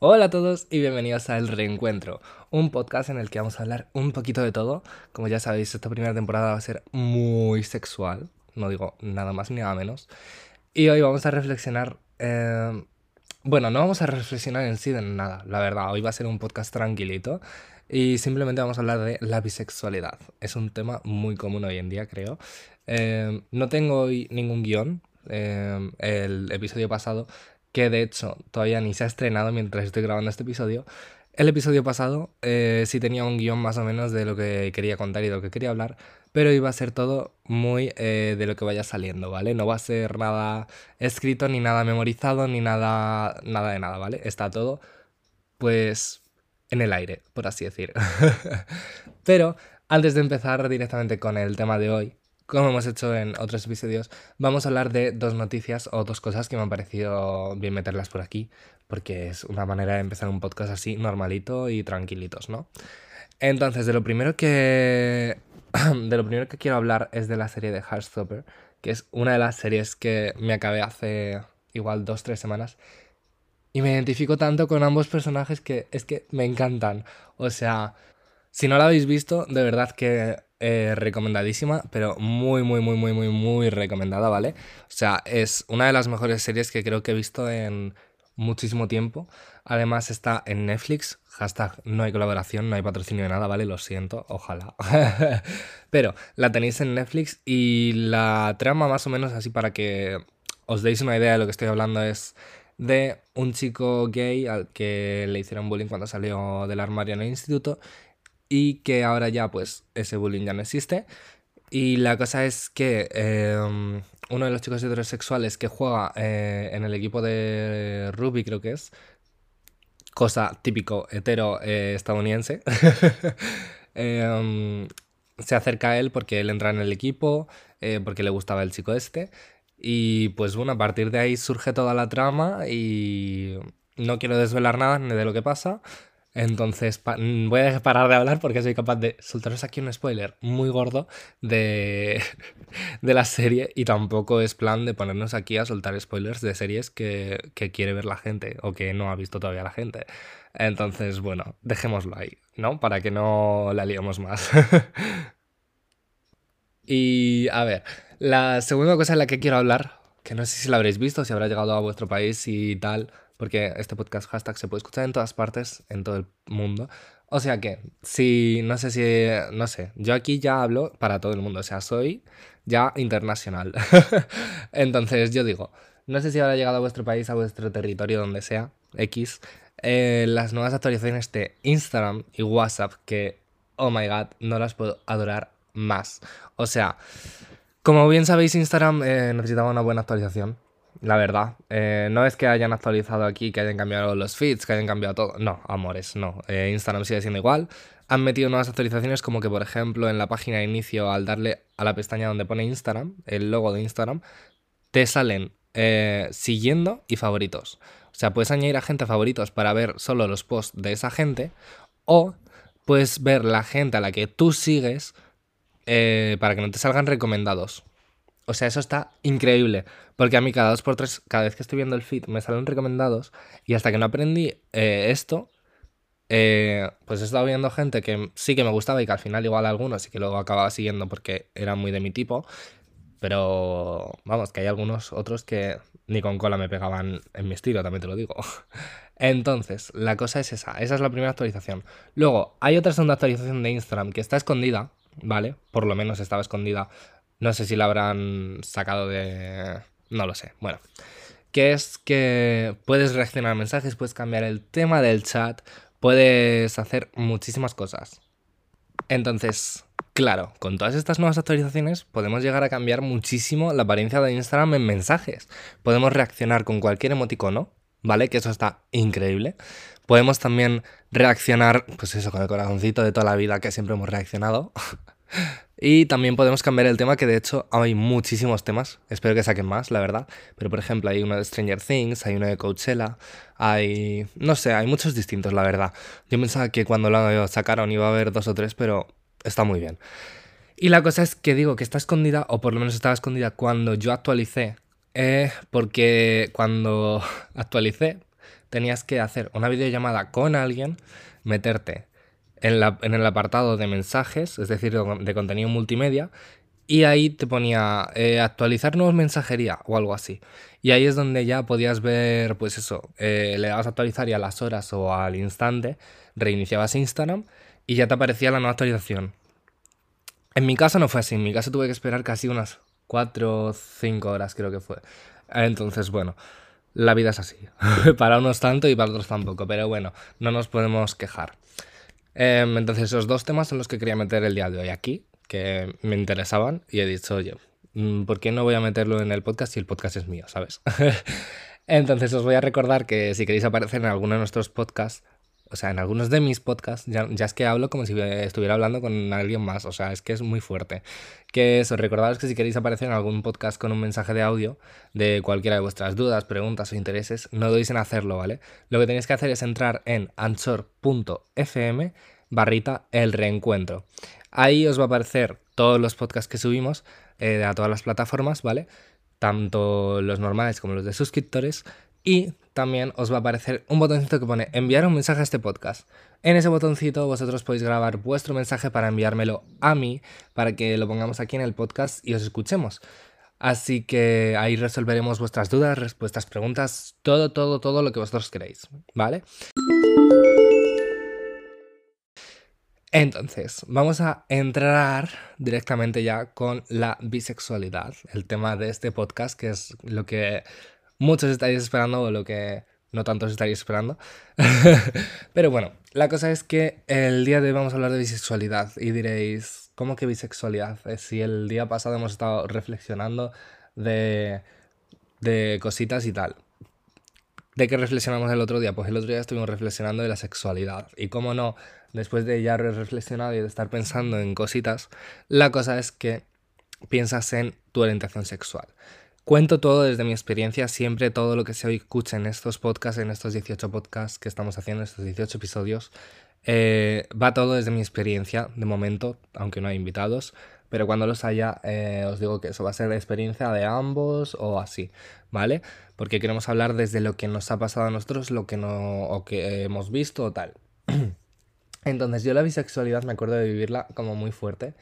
Hola a todos y bienvenidos a El Reencuentro, un podcast en el que vamos a hablar un poquito de todo. Como ya sabéis, esta primera temporada va a ser muy sexual, no digo nada más ni nada menos. Y hoy vamos a reflexionar... eh, Bueno, no vamos a reflexionar en sí de nada, la verdad. Hoy va a ser un podcast tranquilito y simplemente vamos a hablar de la bisexualidad. Es un tema muy común hoy en día, creo. Eh, no tengo hoy ningún guion. Eh, el episodio pasado que de hecho todavía ni se ha estrenado mientras estoy grabando este episodio. El episodio pasado eh, sí tenía un guion más o menos de lo que quería contar y de lo que quería hablar, pero iba a ser todo muy eh, de lo que vaya saliendo, ¿vale? No va a ser nada escrito, ni nada memorizado, ni nada, nada de nada, ¿vale? Está todo, pues, en el aire, por así decir. pero antes de empezar directamente con el tema de hoy, como hemos hecho en otros episodios, vamos a hablar de dos noticias o dos cosas que me han parecido bien meterlas por aquí, porque es una manera de empezar un podcast así normalito y tranquilitos, ¿no? Entonces, de lo primero que de lo primero que quiero hablar es de la serie de Heartstopper, que es una de las series que me acabé hace igual dos, tres semanas. Y me identifico tanto con ambos personajes que es que me encantan. O sea, si no la habéis visto, de verdad que eh, recomendadísima, pero muy, muy, muy, muy, muy, muy recomendada, ¿vale? O sea, es una de las mejores series que creo que he visto en muchísimo tiempo. Además está en Netflix. Hashtag no hay colaboración, no hay patrocinio de nada, ¿vale? Lo siento, ojalá. pero la tenéis en Netflix y la trama más o menos así para que os deis una idea de lo que estoy hablando es de un chico gay al que le hicieron bullying cuando salió del armario en el instituto y que ahora ya pues ese bullying ya no existe. Y la cosa es que eh, uno de los chicos heterosexuales que juega eh, en el equipo de rugby creo que es, cosa típico hetero eh, estadounidense, eh, se acerca a él porque él entra en el equipo, eh, porque le gustaba el chico este. Y pues bueno, a partir de ahí surge toda la trama y no quiero desvelar nada ni de lo que pasa. Entonces mm, voy a parar de hablar porque soy capaz de soltaros aquí un spoiler muy gordo de, de la serie y tampoco es plan de ponernos aquí a soltar spoilers de series que, que quiere ver la gente o que no ha visto todavía la gente. Entonces, bueno, dejémoslo ahí, ¿no? Para que no la liemos más. Y a ver, la segunda cosa en la que quiero hablar, que no sé si la habréis visto, si habrá llegado a vuestro país y tal, porque este podcast hashtag se puede escuchar en todas partes, en todo el mundo. O sea que, si, no sé si, no sé, yo aquí ya hablo para todo el mundo, o sea, soy ya internacional. Entonces yo digo, no sé si habrá llegado a vuestro país, a vuestro territorio, donde sea, X, eh, las nuevas actualizaciones de Instagram y WhatsApp, que, oh my god, no las puedo adorar más. O sea, como bien sabéis, Instagram eh, necesitaba una buena actualización. La verdad, Eh, no es que hayan actualizado aquí, que hayan cambiado los feeds, que hayan cambiado todo. No, amores, no. Eh, Instagram sigue siendo igual. Han metido nuevas actualizaciones como que, por ejemplo, en la página de inicio, al darle a la pestaña donde pone Instagram, el logo de Instagram, te salen eh, siguiendo y favoritos. O sea, puedes añadir a gente favoritos para ver solo los posts de esa gente o puedes ver la gente a la que tú sigues para que no te salgan recomendados. O sea, eso está increíble. Porque a mí cada dos por tres, cada vez que estoy viendo el feed, me salen recomendados. Y hasta que no aprendí eh, esto, eh, pues he estado viendo gente que sí que me gustaba y que al final igual algunos y que luego acababa siguiendo porque era muy de mi tipo. Pero vamos, que hay algunos otros que ni con cola me pegaban en mi estilo, también te lo digo. Entonces, la cosa es esa. Esa es la primera actualización. Luego, hay otra segunda actualización de Instagram que está escondida, ¿vale? Por lo menos estaba escondida. No sé si la habrán sacado de... No lo sé. Bueno. Que es que puedes reaccionar a mensajes, puedes cambiar el tema del chat, puedes hacer muchísimas cosas. Entonces, claro, con todas estas nuevas actualizaciones podemos llegar a cambiar muchísimo la apariencia de Instagram en mensajes. Podemos reaccionar con cualquier emoticono, ¿vale? Que eso está increíble. Podemos también reaccionar, pues eso, con el corazoncito de toda la vida que siempre hemos reaccionado. Y también podemos cambiar el tema, que de hecho hay muchísimos temas. Espero que saquen más, la verdad. Pero por ejemplo, hay uno de Stranger Things, hay uno de Coachella, hay. No sé, hay muchos distintos, la verdad. Yo pensaba que cuando lo sacaron iba a haber dos o tres, pero está muy bien. Y la cosa es que digo que está escondida, o por lo menos estaba escondida cuando yo actualicé. eh, porque cuando actualicé, tenías que hacer una videollamada con alguien, meterte en, el apartado de mensajes, es decir, de contenido multimedia, y ahí te ponía eh, actualizar nuevos mensajería o algo así. Y ahí es donde ya podías ver, pues eso, eh, le dabas a actualizar y a las horas o al instante reiniciabas Instagram y ya te aparecía la nueva actualización. En mi caso no fue así, en mi caso tuve que esperar casi unas 4 o 5 horas creo que fue. Entonces, bueno, la vida es así. para unos tanto y para otros tampoco, pero bueno, no nos podemos quejar. Em, entonces, esos dos temas son los que quería meter el día de hoy aquí, que me interesaban, y he dicho, oye, mm, ¿por qué no voy a meterlo en el podcast si el podcast es mío, sabes? entonces, os voy a recordar que si queréis aparecer en alguno de nuestros podcasts, o sea, en algunos de mis podcasts ya, es que hablo como si estuviera hablando con alguien más, o sea, es que es muy fuerte. Que eso, recordaros que si queréis aparecer en algún podcast con un mensaje de audio de cualquiera de vuestras dudas, preguntas o intereses, no dudéis en hacerlo, ¿vale? Lo que tenéis que hacer es entrar en anchor.fm barrita el reencuentro. Ahí os va a aparecer todos los podcasts que subimos eh, a todas las plataformas, ¿vale? Tanto los normales como los de suscriptores. Y también os va a aparecer un botoncito que pone enviar un mensaje a este podcast. En ese botoncito vosotros podéis grabar vuestro mensaje para enviármelo a mí, para que lo pongamos aquí en el podcast y os escuchemos. Así que ahí resolveremos vuestras dudas, respuestas, preguntas, todo, todo, todo lo que vosotros queréis, ¿vale? Entonces, vamos a entrar directamente ya con la bisexualidad, el tema de este podcast, que es lo que muchos estaréis esperando lo que no tantos estaréis esperando. Pero bueno, la cosa es que el día de hoy vamos a hablar de bisexualidad y diréis, ¿cómo que bisexualidad? Si el día pasado hemos estado reflexionando de, de cositas y tal. ¿De qué reflexionamos el otro día? Pues el otro día estuvimos reflexionando de la sexualidad. Y cómo no, después de ya reflexionado y de estar pensando en cositas, la cosa es que piensas en tu orientación sexual. Cuento todo desde mi experiencia, siempre todo lo que se escucha en estos podcasts, en estos 18 podcasts que estamos haciendo, estos 18 episodios, eh, va todo desde mi experiencia, de momento, aunque no hay invitados, pero cuando los haya, eh, os digo que eso va a ser la experiencia de ambos o así, ¿vale? Porque queremos hablar desde lo que nos ha pasado a nosotros, lo que no, o que hemos visto o tal. Entonces, yo la bisexualidad me acuerdo de vivirla como muy fuerte,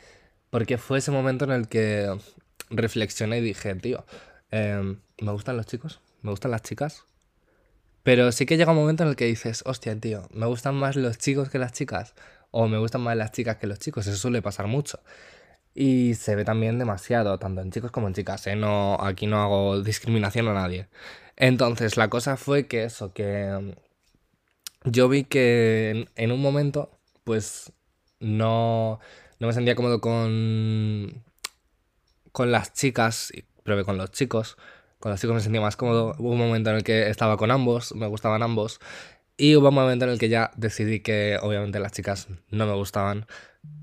porque fue ese momento en el que reflexioné y dije, tío, Em, me gustan los chicos, me gustan las chicas. Pero sí que llega un momento en el que dices, hostia, tío, me gustan más los chicos que las chicas. O me gustan más las chicas que los chicos. Eso suele pasar mucho. Y se ve también demasiado, tanto en chicos como en chicas. ¿eh? No, aquí no hago discriminación a nadie. Entonces, la cosa fue que eso, que em, yo vi que en, un momento, pues no, no me sentía cómodo con, con las chicas probé con los chicos. Con los chicos me sentía más cómodo. Hubo un momento en el que estaba con ambos, me gustaban ambos. Y hubo un momento en el que ya decidí que obviamente las chicas no me gustaban.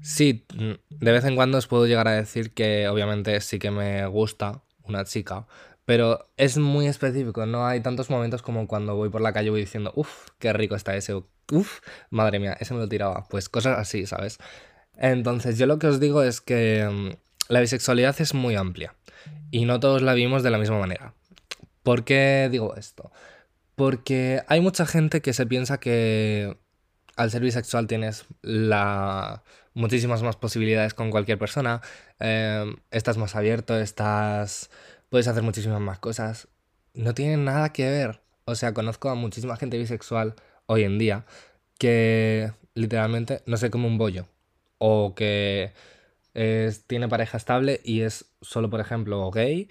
Sí, de vez en cuando os puedo llegar a decir que obviamente sí que me gusta una chica, pero es muy específico, no hay tantos momentos como cuando voy por la calle y voy diciendo, uff, qué rico está ese, uff, madre mía, ese me lo tiraba, pues cosas así, ¿sabes? Entonces yo lo que os digo es que mm, la bisexualidad es muy amplia y no todos la vimos de la misma manera. ¿Por qué digo esto? Porque hay mucha gente que se piensa que al ser bisexual tienes la... muchísimas más posibilidades con cualquier persona, em, estás más abierto, estás... puedes hacer muchísimas más cosas. No tiene nada que ver. O sea, conozco a muchísima gente bisexual hoy en día que literalmente no sé como un bollo. O que tiene pareja estable y es solo, por ejemplo, gay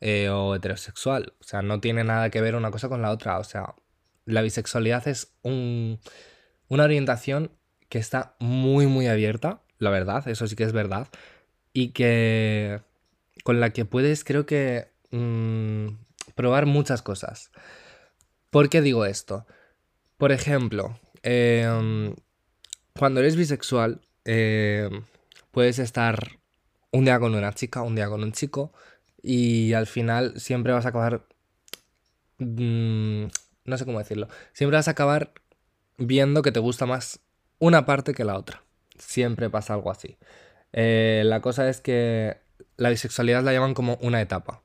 eh, o heterosexual. O sea, no tiene nada que ver una cosa con la otra. O sea, la bisexualidad es un, una orientación que está muy, muy abierta, la verdad, eso sí que es verdad, y que con la que puedes, creo que, mm, probar muchas cosas. ¿Por qué digo esto? Por ejemplo, em, cuando eres bisexual, eh, puedes estar un día con una chica, un día con un chico, y al final siempre vas a acabar... Mm, no sé cómo decirlo. Siempre vas a acabar viendo que te gusta más una parte que la otra. Siempre pasa algo así. Eh, la cosa es que la bisexualidad la llaman como una etapa.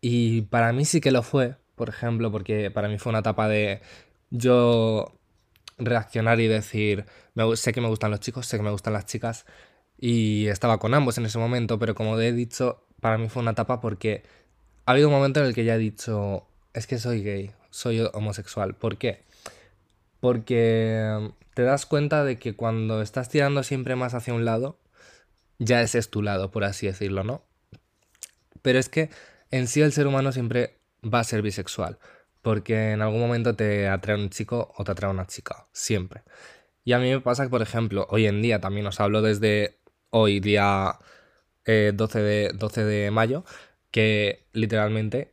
Y para mí sí que lo fue, por ejemplo, porque para mí fue una etapa de yo reaccionar y decir, sé que me gustan los chicos, sé que me gustan las chicas, y estaba con ambos en ese momento, pero como he dicho, para mí fue una etapa porque ha habido un momento en el que ya he dicho, es que soy gay, soy homosexual. ¿Por qué? Porque te das cuenta de que cuando estás tirando siempre más hacia un lado, ya ese es tu lado, por así decirlo, ¿no? Pero es que en sí el ser humano siempre va a ser bisexual, porque en algún momento te atrae un chico o te atrae una chica, siempre. Y a mí me pasa que, por ejemplo, hoy en día también os hablo desde hoy, día 12, eh, de, 12 de mayo, que literalmente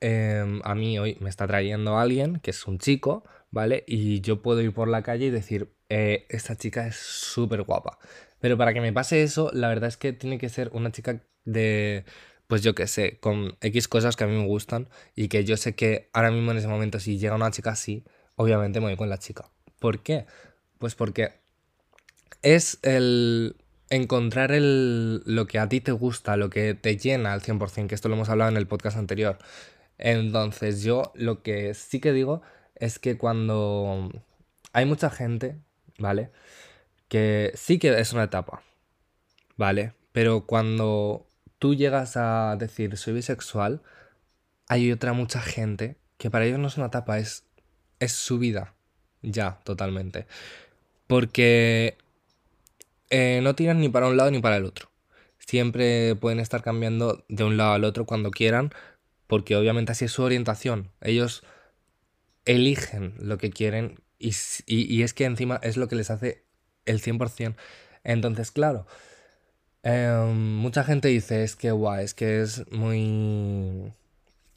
em, a mí hoy me está trayendo alguien que es un chico, ¿vale? Y yo puedo ir por la calle y decir, eh, esta chica es súper guapa. Pero para que me pase eso, la verdad es que tiene que ser una chica de, pues yo qué sé, con X cosas que a mí me gustan y que yo sé que ahora mismo en ese momento si llega una chica así, obviamente me voy con la chica. ¿Por qué? Pues porque es el encontrar el, lo que a ti te gusta, lo que te llena al 100%, que esto lo hemos hablado en el podcast anterior. Entonces yo lo que sí que digo es que cuando hay mucha gente, ¿vale? Que sí que es una etapa, ¿vale? Pero cuando tú llegas a decir soy bisexual, hay otra mucha gente que para ellos no es una etapa, es, es su vida, ya, totalmente. Porque eh, no tiran ni para un lado ni para el otro. Siempre pueden estar cambiando de un lado al otro cuando quieran, porque obviamente así es su orientación. Ellos eligen lo que quieren y, es que encima es lo que les hace el 100%. Entonces, claro, em, mucha gente dice, es que guay, es que es muy...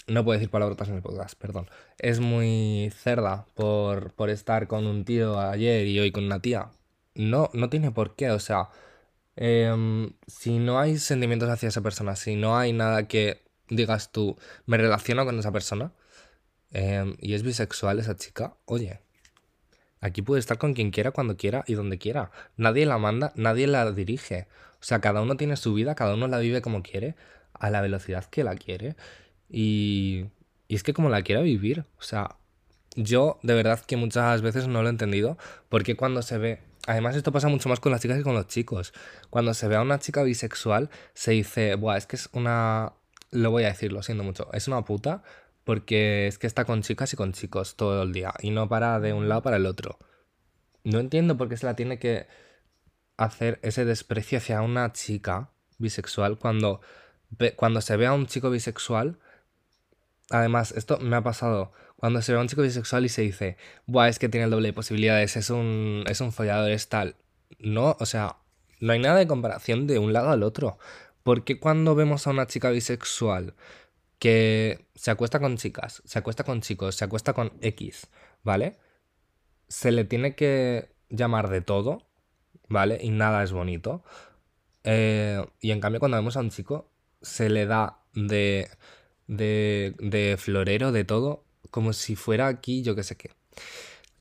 No puedo decir palabras en el podcast, perdón. Es muy cerda por, por estar con un tío ayer y hoy con una tía no, no tiene por qué, o sea, em, si no hay sentimientos hacia esa persona, si no hay nada que digas tú, me relaciono con esa persona, em, y es bisexual esa chica, oye, aquí puede estar con quien quiera, cuando quiera y donde quiera. Nadie la manda, nadie la dirige. O sea, cada uno tiene su vida, cada uno la vive como quiere, a la velocidad que la quiere. Y, y es que como la quiera vivir, o sea, yo de verdad que muchas veces no lo he entendido, porque cuando se ve Además, esto pasa mucho más con las chicas que con los chicos. Cuando se ve a una chica bisexual, se dice, Buah, es que es una. Lo voy a decir, lo siento mucho. Es una puta porque es que está con chicas y con chicos todo el día y no para de un lado para el otro. No entiendo por qué se la tiene que hacer ese desprecio hacia una chica bisexual cuando, cuando se ve a un chico bisexual. Además, esto me ha pasado cuando se ve a un chico bisexual y se dice, Buah, es que tiene el doble de posibilidades, es un, es un follador, es tal. No, o sea, no hay nada de comparación de un lado al otro. Porque cuando vemos a una chica bisexual que se acuesta con chicas, se acuesta con chicos, se acuesta con X, ¿vale? Se le tiene que llamar de todo, ¿vale? Y nada es bonito. Eh, y en cambio cuando vemos a un chico, se le da de, de, de florero, de todo, como si fuera aquí yo que sé qué.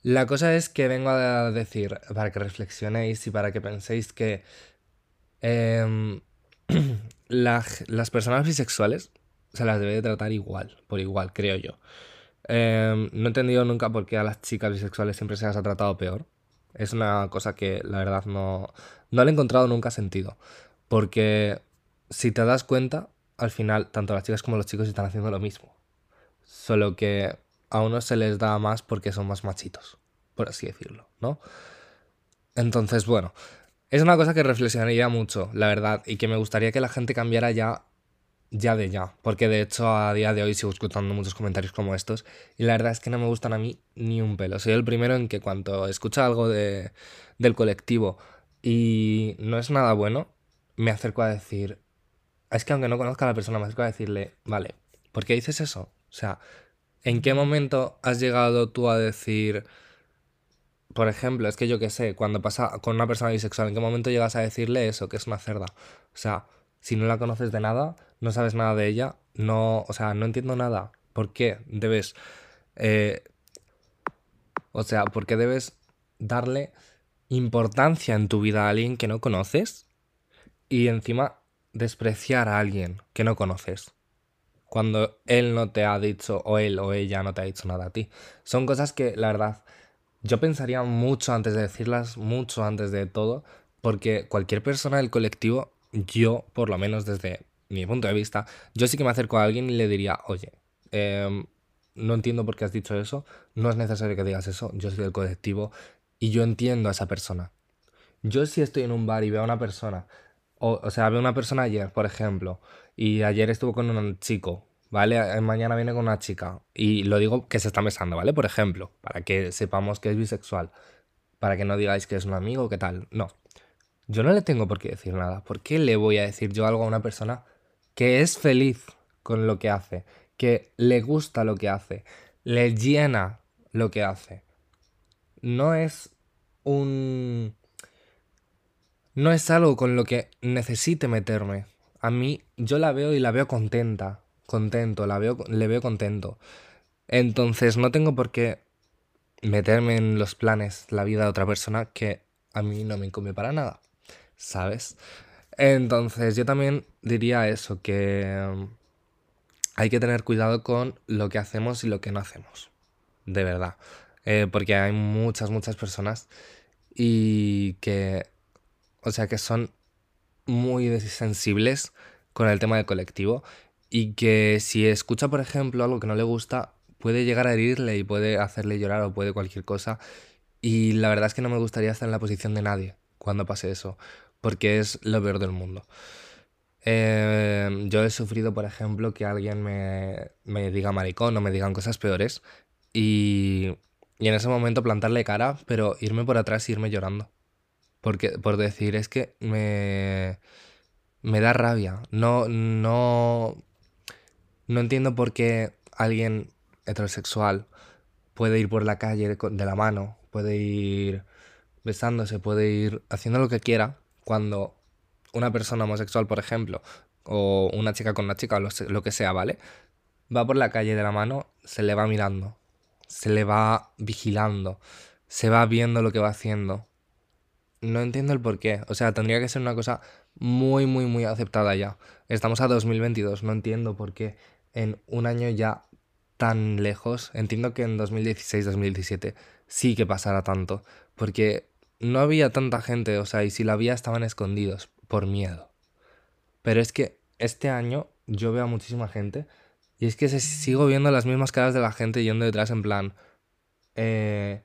La cosa es que vengo a decir, para que reflexionéis y para que penséis que em, las personas bisexuales se las debe de tratar igual, por igual, creo yo. Em, no he entendido nunca por qué a las chicas bisexuales siempre se las ha tratado peor. Es una cosa que la verdad no, no le he encontrado nunca sentido. Porque si te das cuenta, al final tanto las chicas como los chicos están haciendo lo mismo. Solo que a unos se les da más porque son más machitos, por así decirlo, ¿no? Entonces, bueno, es una cosa que reflexionaría mucho, la verdad, y que me gustaría que la gente cambiara ya, ya de ya, porque de hecho a día de hoy sigo escuchando muchos comentarios como estos, y la verdad es que no me gustan a mí ni un pelo. Soy el primero en que cuando escucho algo de, del colectivo y no es nada bueno, me acerco a decir, es que aunque no conozca a la persona, me acerco a decirle, vale, ¿por qué dices eso? O sea, ¿en qué momento has llegado tú a decir, por ejemplo, es que yo qué sé, cuando pasa con una persona bisexual, ¿en qué momento llegas a decirle eso, que es una cerda? O sea, si no la conoces de nada, no sabes nada de ella, no, o sea, no entiendo nada. ¿Por qué debes, eh, o sea, por qué debes darle importancia en tu vida a alguien que no conoces y encima despreciar a alguien que no conoces? Cuando él no te ha dicho, o él o ella no te ha dicho nada a ti. Son cosas que, la verdad, yo pensaría mucho antes de decirlas, mucho antes de todo, porque cualquier persona del colectivo, yo, por lo menos desde mi punto de vista, yo sí que me acerco a alguien y le diría, oye, em, no entiendo por qué has dicho eso, no es necesario que digas eso, yo soy del colectivo y yo entiendo a esa persona. Yo si estoy en un bar y veo a una persona, o, sea, veo a una persona ayer, por ejemplo, y ayer estuvo con un chico, ¿vale? Mañana viene con una chica, y lo digo que se está besando, ¿vale? Por ejemplo, para que sepamos que es bisexual, para que no digáis que es un amigo, ¿qué tal? No. Yo no le tengo por qué decir nada. ¿Por qué le voy a decir yo algo a una persona que es feliz con lo que hace, que le gusta lo que hace, le llena lo que hace? No es un no es algo con lo que necesite meterme. A mí, yo la veo y la veo contenta, contento, la veo, le veo contento. Entonces, no tengo por qué meterme en los planes, la vida de otra persona que a mí no me incumbe para nada, ¿sabes? Entonces, yo también diría eso, que um, hay que tener cuidado con lo que hacemos y lo que no hacemos, de verdad. Eh, porque hay muchas, muchas personas y que o sea que son muy sensibles con el tema del colectivo y que si escucha, por ejemplo, algo que no le gusta, puede llegar a herirle y puede hacerle llorar o puede cualquier cosa. Y la verdad es que no me gustaría estar en la posición de nadie cuando pase eso, porque es lo peor del mundo. Em, yo he sufrido, por ejemplo, que alguien me, me diga maricón o me digan cosas peores y, y en ese momento plantarle cara, pero irme por atrás y irme llorando. Porque, por decir, es que me, me da rabia. No, no, no entiendo por qué alguien heterosexual puede ir por la calle de la mano, puede ir besándose, puede ir haciendo lo que quiera, cuando una persona homosexual, por ejemplo, o una chica con una chica, o lo que sea, ¿vale? Va por la calle de la mano, se le va mirando, se le va vigilando, se va viendo lo que va haciendo no entiendo el por qué. O sea, tendría que ser una cosa muy, muy, muy aceptada ya. Estamos a 2022, no entiendo por qué en un año ya tan lejos, entiendo que en 2016, 2017 sí que pasara tanto, porque no había tanta gente, o sea, y si la había estaban escondidos por miedo. Pero es que este año yo veo a muchísima gente y es que se, sigo viendo las mismas caras de la gente yendo detrás en plan... Eh,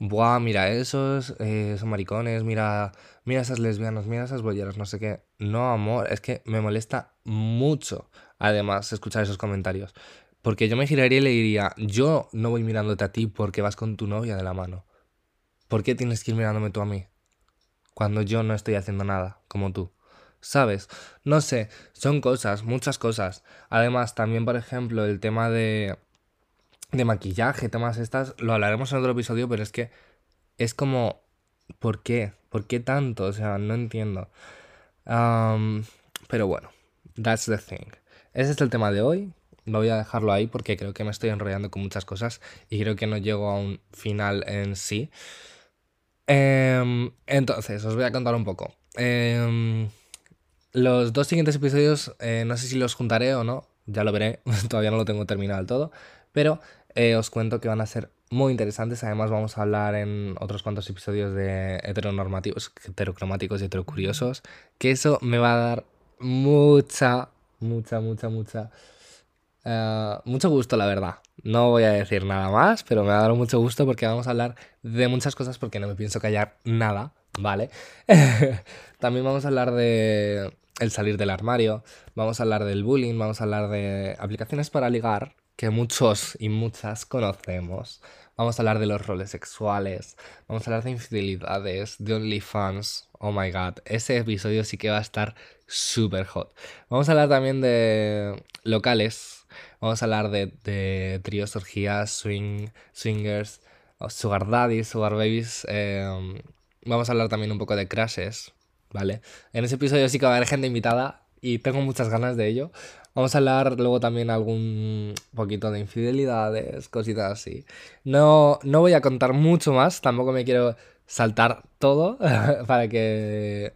Buah, mira esos, eh, son maricones, mira, mira esas lesbianas, mira esas bolleras, no sé qué. No, amor, es que me molesta mucho, además, escuchar esos comentarios. Porque yo me giraría y le diría, yo no voy mirándote a ti porque vas con tu novia de la mano. ¿Por qué tienes que ir mirándome tú a mí? Cuando yo no estoy haciendo nada, como tú. ¿Sabes? No sé, son cosas, muchas cosas. Además, también, por ejemplo, el tema de de maquillaje, temas estas, lo hablaremos en otro episodio, pero es que es como, ¿por qué? ¿Por qué tanto? O sea, no entiendo. pero bueno, that's the thing. Ese es el tema de hoy. Lo voy a dejarlo ahí porque creo que me estoy enrollando con muchas cosas y creo que no llego a un final en sí. Em, entonces, os voy a contar un poco. Em, los dos siguientes episodios, eh, no sé si los juntaré o no, ya lo veré, todavía no lo tengo terminado del todo, pero eh, os cuento que van a ser muy interesantes. Además, vamos a hablar en otros cuantos episodios de heteronormativos, heterocromáticos y heterocuriosos. Que eso me va a dar mucha, mucha, mucha, mucha. Uh, mucho gusto, la verdad. No voy a decir nada más, pero me va a dar mucho gusto porque vamos a hablar de muchas cosas porque no me pienso callar nada, ¿vale? También vamos a hablar de el salir del armario, vamos a hablar del bullying, vamos a hablar de aplicaciones para ligar, que muchos y muchas conocemos. Vamos a hablar de los roles sexuales, vamos a hablar de infidelidades, de OnlyFans. Oh my god, ese episodio sí que va a estar súper hot. Vamos a hablar también de locales, vamos a hablar de, de tríos, orgías, swing, swingers, sugar daddies, sugar babies. Em, vamos a hablar también un poco de crashes, ¿vale? En ese episodio sí que va a haber gente invitada y tengo muchas ganas de ello. Vamos a hablar luego también algún poquito de infidelidades, cositas así. No, no voy a contar mucho más, tampoco me quiero saltar todo para que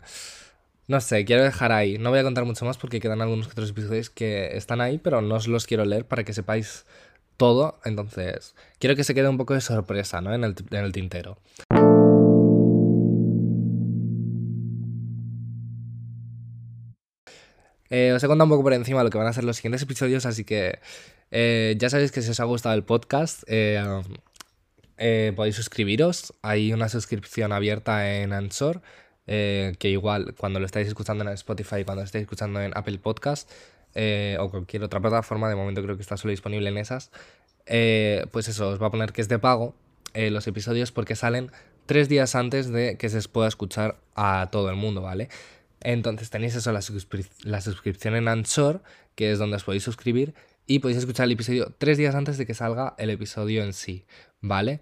No sé, quiero dejar ahí. No voy a contar mucho más porque quedan algunos otros episodios que están ahí, pero no os los quiero leer para que sepáis todo. Entonces, quiero que se quede un poco de sorpresa, ¿no? En el, en el tintero. Eh, os he contado un poco por encima lo que van a ser los siguientes episodios, así que eh, ya sabéis que si os ha gustado el podcast, eh, podéis suscribiros. Hay una suscripción abierta en Ansor, que igual cuando lo estáis escuchando en Spotify, cuando lo estáis escuchando en Apple Podcast o cualquier otra plataforma, de momento creo que está solo disponible en esas, pues eso, os va a poner que es de pago los episodios porque salen tres días antes de que se pueda escuchar a todo el mundo, ¿vale? Entonces tenéis eso, la, suscripción en Anchor, que es donde os podéis suscribir, y podéis escuchar el episodio tres días antes de que salga el episodio en sí, ¿vale?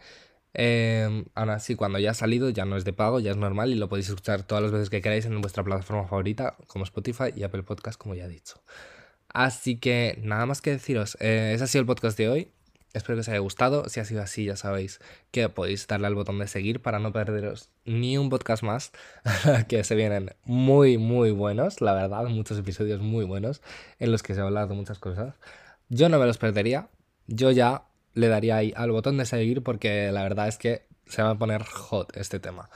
Eh, ahora sí, cuando ya ha salido ya no es de pago, ya es normal y lo podéis escuchar todas las veces que queráis en vuestra plataforma favorita, como Spotify y Apple Podcast, como ya he dicho. Así que nada más que deciros, eh, ese ha sido el podcast de hoy. Espero que os haya gustado. Si ha sido así, ya sabéis que podéis darle al botón de seguir para no perderos ni un podcast más, que se vienen muy, muy buenos, la verdad, muchos episodios muy buenos en los que se habla de muchas cosas. Yo no me los perdería. Yo ya le daría ahí al botón de seguir porque la verdad es que se va a poner hot este tema.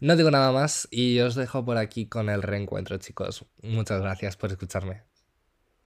No digo nada más y os dejo por aquí con el reencuentro, chicos. Muchas gracias por escucharme.